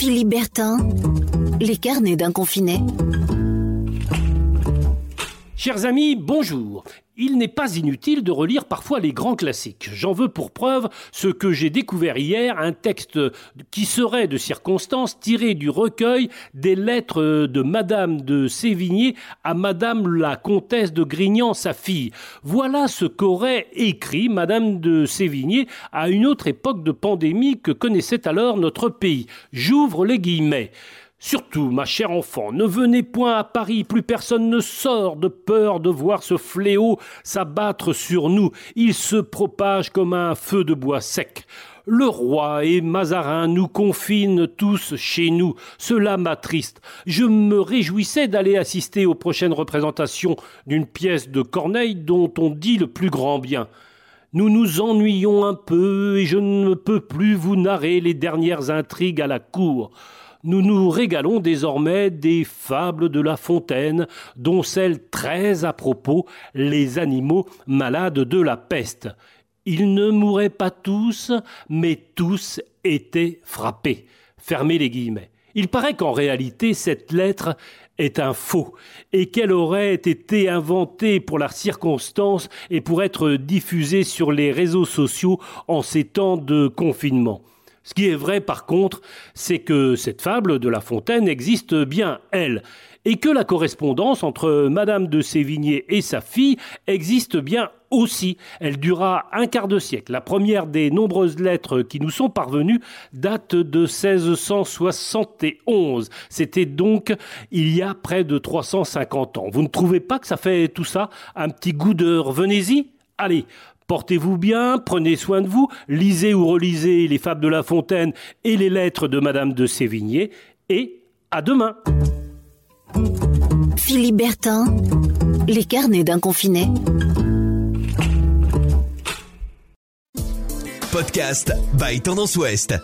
Philippe Bertin, les carnets d'un confiné. Chers amis, bonjour. Il n'est pas inutile de relire parfois les grands classiques. J'en veux pour preuve ce que j'ai découvert hier, un texte qui serait de circonstance tiré du recueil des lettres de Madame de Sévigné à Madame la comtesse de Grignan, sa fille. Voilà ce qu'aurait écrit Madame de Sévigné à une autre époque de pandémie que connaissait alors notre pays. J'ouvre les guillemets. Surtout, ma chère enfant, ne venez point à Paris, plus personne ne sort de peur de voir ce fléau s'abattre sur nous. Il se propage comme un feu de bois sec. Le roi et Mazarin nous confinent tous chez nous. Cela m'attriste. Je me réjouissais d'aller assister aux prochaines représentations d'une pièce de Corneille dont on dit le plus grand bien. Nous nous ennuyons un peu et je ne peux plus vous narrer les dernières intrigues à la cour nous nous régalons désormais des fables de La Fontaine, dont celle très à propos, les animaux malades de la peste. Ils ne mouraient pas tous, mais tous étaient frappés. Fermez les guillemets. Il paraît qu'en réalité, cette lettre est un faux, et qu'elle aurait été inventée pour la circonstance et pour être diffusée sur les réseaux sociaux en ces temps de confinement. Ce qui est vrai par contre, c'est que cette fable de La Fontaine existe bien, elle, et que la correspondance entre Madame de Sévigné et sa fille existe bien aussi. Elle dura un quart de siècle. La première des nombreuses lettres qui nous sont parvenues date de 1671. C'était donc il y a près de 350 ans. Vous ne trouvez pas que ça fait tout ça un petit goût de revenez-y? Allez, Portez-vous bien, prenez soin de vous, lisez ou relisez les fables de La Fontaine et les lettres de Madame de Sévigné, et à demain. Philippe Bertin, les carnets d'un confiné. Podcast by Tendance Ouest.